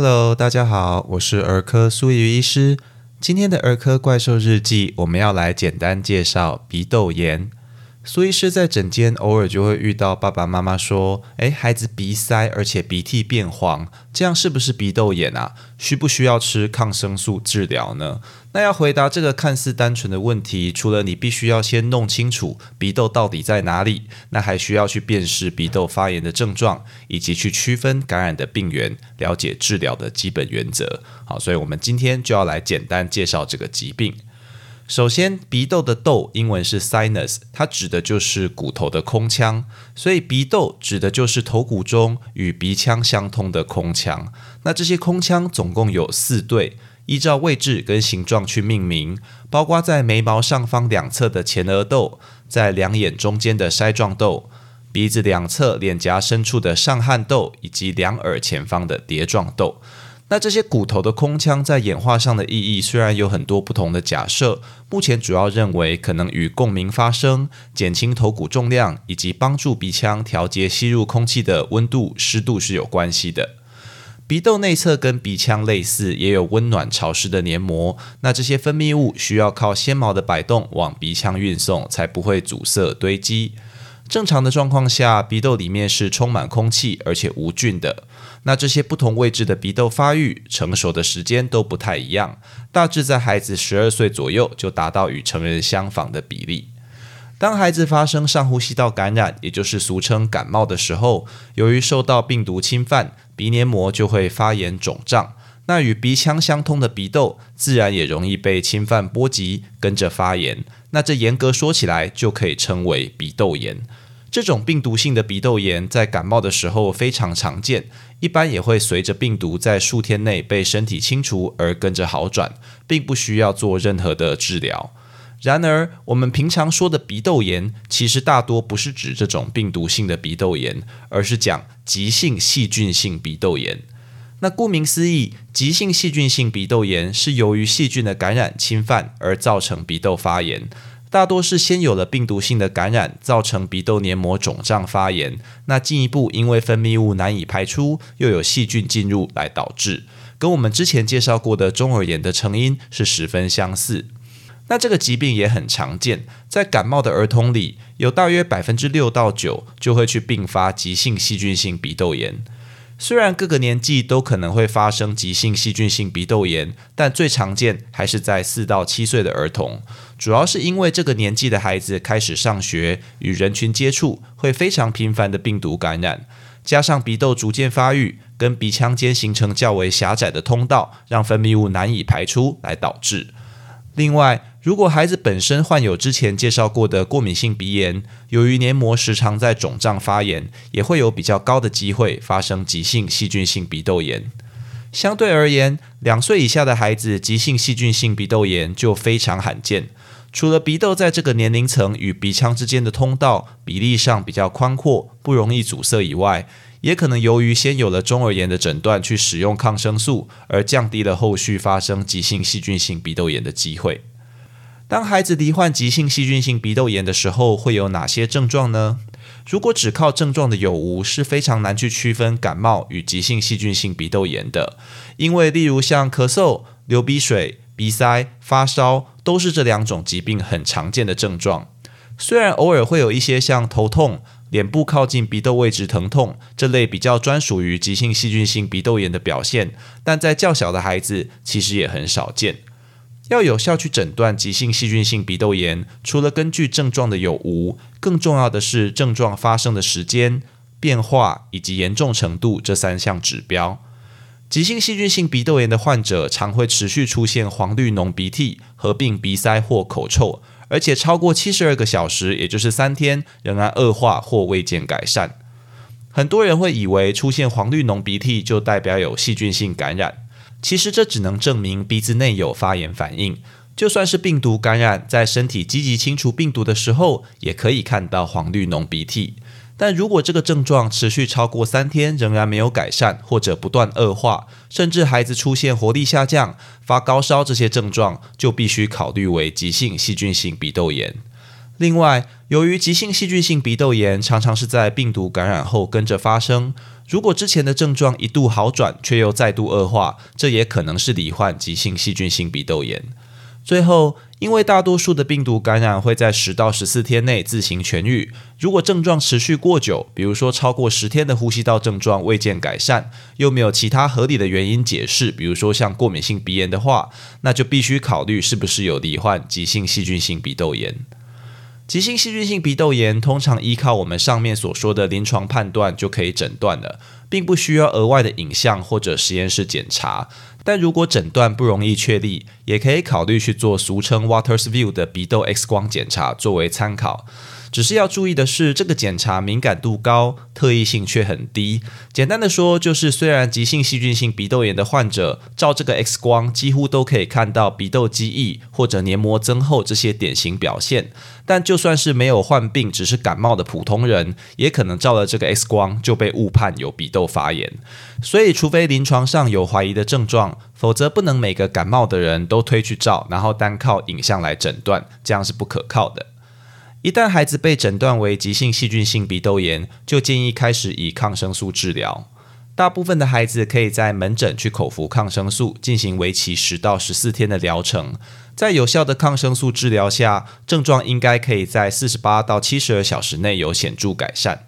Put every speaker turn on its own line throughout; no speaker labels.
Hello，大家好，我是儿科苏怡医师。今天的儿科怪兽日记，我们要来简单介绍鼻窦炎。苏医师在诊间偶尔就会遇到爸爸妈妈说：“诶，孩子鼻塞，而且鼻涕变黄，这样是不是鼻窦炎啊？需不需要吃抗生素治疗呢？”那要回答这个看似单纯的问题，除了你必须要先弄清楚鼻窦到底在哪里，那还需要去辨识鼻窦发炎的症状，以及去区分感染的病源，了解治疗的基本原则。好，所以我们今天就要来简单介绍这个疾病。首先，鼻窦的窦英文是 sinus，它指的就是骨头的空腔，所以鼻窦指的就是头骨中与鼻腔相通的空腔。那这些空腔总共有四对，依照位置跟形状去命名，包括在眉毛上方两侧的前额窦，在两眼中间的筛状窦，鼻子两侧脸颊深处的上颌窦，以及两耳前方的蝶状窦。那这些骨头的空腔在演化上的意义虽然有很多不同的假设，目前主要认为可能与共鸣发声、减轻头骨重量以及帮助鼻腔调节吸入空气的温度、湿度是有关系的。鼻窦内侧跟鼻腔类似，也有温暖潮湿的黏膜。那这些分泌物需要靠纤毛的摆动往鼻腔运送，才不会阻塞堆积。正常的状况下，鼻窦里面是充满空气，而且无菌的。那这些不同位置的鼻窦发育成熟的时间都不太一样，大致在孩子十二岁左右就达到与成人相仿的比例。当孩子发生上呼吸道感染，也就是俗称感冒的时候，由于受到病毒侵犯，鼻黏膜就会发炎肿胀。那与鼻腔相通的鼻窦，自然也容易被侵犯波及，跟着发炎。那这严格说起来，就可以称为鼻窦炎。这种病毒性的鼻窦炎在感冒的时候非常常见，一般也会随着病毒在数天内被身体清除而跟着好转，并不需要做任何的治疗。然而，我们平常说的鼻窦炎，其实大多不是指这种病毒性的鼻窦炎，而是讲急性细菌性鼻窦炎。那顾名思义，急性细菌性鼻窦炎是由于细菌的感染侵犯而造成鼻窦发炎，大多是先有了病毒性的感染，造成鼻窦黏膜肿胀发炎，那进一步因为分泌物难以排出，又有细菌进入来导致，跟我们之前介绍过的中耳炎的成因是十分相似。那这个疾病也很常见，在感冒的儿童里，有大约百分之六到九就会去并发急性细菌性鼻窦炎。虽然各个年纪都可能会发生急性细菌性鼻窦炎，但最常见还是在四到七岁的儿童，主要是因为这个年纪的孩子开始上学，与人群接触会非常频繁的病毒感染，加上鼻窦逐渐发育，跟鼻腔间形成较为狭窄的通道，让分泌物难以排出来导致。另外，如果孩子本身患有之前介绍过的过敏性鼻炎，由于黏膜时常在肿胀发炎，也会有比较高的机会发生急性细菌性鼻窦炎。相对而言，两岁以下的孩子急性细菌性鼻窦炎就非常罕见。除了鼻窦在这个年龄层与鼻腔之间的通道比例上比较宽阔，不容易阻塞以外，也可能由于先有了中耳炎的诊断，去使用抗生素，而降低了后续发生急性细菌性鼻窦炎的机会。当孩子罹患急性细菌性鼻窦炎的时候，会有哪些症状呢？如果只靠症状的有无，是非常难去区分感冒与急性细菌性鼻窦炎的。因为例如像咳嗽、流鼻水、鼻塞、发烧，都是这两种疾病很常见的症状。虽然偶尔会有一些像头痛、脸部靠近鼻窦位置疼痛这类比较专属于急性细菌性鼻窦炎的表现，但在较小的孩子其实也很少见。要有效去诊断急性细菌性鼻窦炎，除了根据症状的有无，更重要的是症状发生的时间、变化以及严重程度这三项指标。急性细菌性鼻窦炎的患者常会持续出现黄绿脓鼻涕，合并鼻塞或口臭，而且超过七十二个小时，也就是三天，仍然恶化或未见改善。很多人会以为出现黄绿脓鼻涕就代表有细菌性感染。其实这只能证明鼻子内有发炎反应。就算是病毒感染，在身体积极清除病毒的时候，也可以看到黄绿脓鼻涕。但如果这个症状持续超过三天，仍然没有改善，或者不断恶化，甚至孩子出现活力下降、发高烧这些症状，就必须考虑为急性细菌性鼻窦炎。另外，由于急性细菌性鼻窦炎常常是在病毒感染后跟着发生。如果之前的症状一度好转，却又再度恶化，这也可能是罹患急性细菌性鼻窦炎。最后，因为大多数的病毒感染会在十到十四天内自行痊愈，如果症状持续过久，比如说超过十天的呼吸道症状未见改善，又没有其他合理的原因解释，比如说像过敏性鼻炎的话，那就必须考虑是不是有罹患急性细菌性鼻窦炎。急性细菌性鼻窦炎通常依靠我们上面所说的临床判断就可以诊断了，并不需要额外的影像或者实验室检查。但如果诊断不容易确立，也可以考虑去做俗称 Waters View 的鼻窦 X 光检查作为参考。只是要注意的是，这个检查敏感度高，特异性却很低。简单的说，就是虽然急性细菌性鼻窦炎的患者照这个 X 光，几乎都可以看到鼻窦积液或者黏膜增厚这些典型表现，但就算是没有患病，只是感冒的普通人，也可能照了这个 X 光就被误判有鼻窦发炎。所以，除非临床上有怀疑的症状，否则不能每个感冒的人都推去照，然后单靠影像来诊断，这样是不可靠的。一旦孩子被诊断为急性细菌性鼻窦炎，就建议开始以抗生素治疗。大部分的孩子可以在门诊去口服抗生素，进行为期十到十四天的疗程。在有效的抗生素治疗下，症状应该可以在四十八到七十二小时内有显著改善。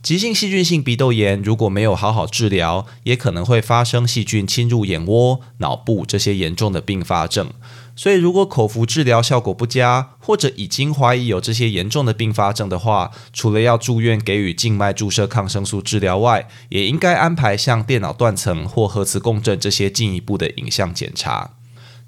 急性细菌性鼻窦炎如果没有好好治疗，也可能会发生细菌侵入眼窝、脑部这些严重的并发症。所以，如果口服治疗效果不佳，或者已经怀疑有这些严重的并发症的话，除了要住院给予静脉注射抗生素治疗外，也应该安排像电脑断层或核磁共振这些进一步的影像检查。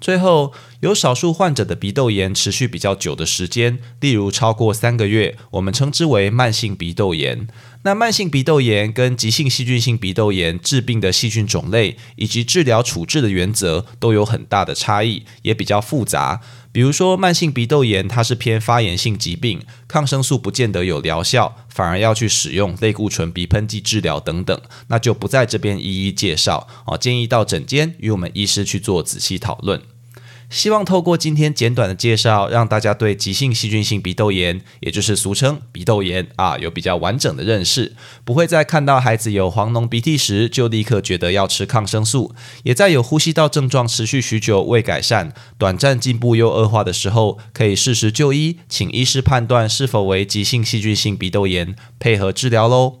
最后，有少数患者的鼻窦炎持续比较久的时间，例如超过三个月，我们称之为慢性鼻窦炎。那慢性鼻窦炎跟急性细菌性鼻窦炎治病的细菌种类以及治疗处置的原则都有很大的差异，也比较复杂。比如说，慢性鼻窦炎它是偏发炎性疾病，抗生素不见得有疗效，反而要去使用类固醇鼻喷剂治疗等等，那就不在这边一一介绍哦。建议到诊间与我们医师去做仔细讨论。希望透过今天简短的介绍，让大家对急性细菌性鼻窦炎，也就是俗称鼻窦炎啊，有比较完整的认识，不会在看到孩子有黄脓鼻涕时，就立刻觉得要吃抗生素；也在有呼吸道症状持续许久未改善、短暂进步又恶化的时候，可以适时就医，请医师判断是否为急性细菌性鼻窦炎，配合治疗喽。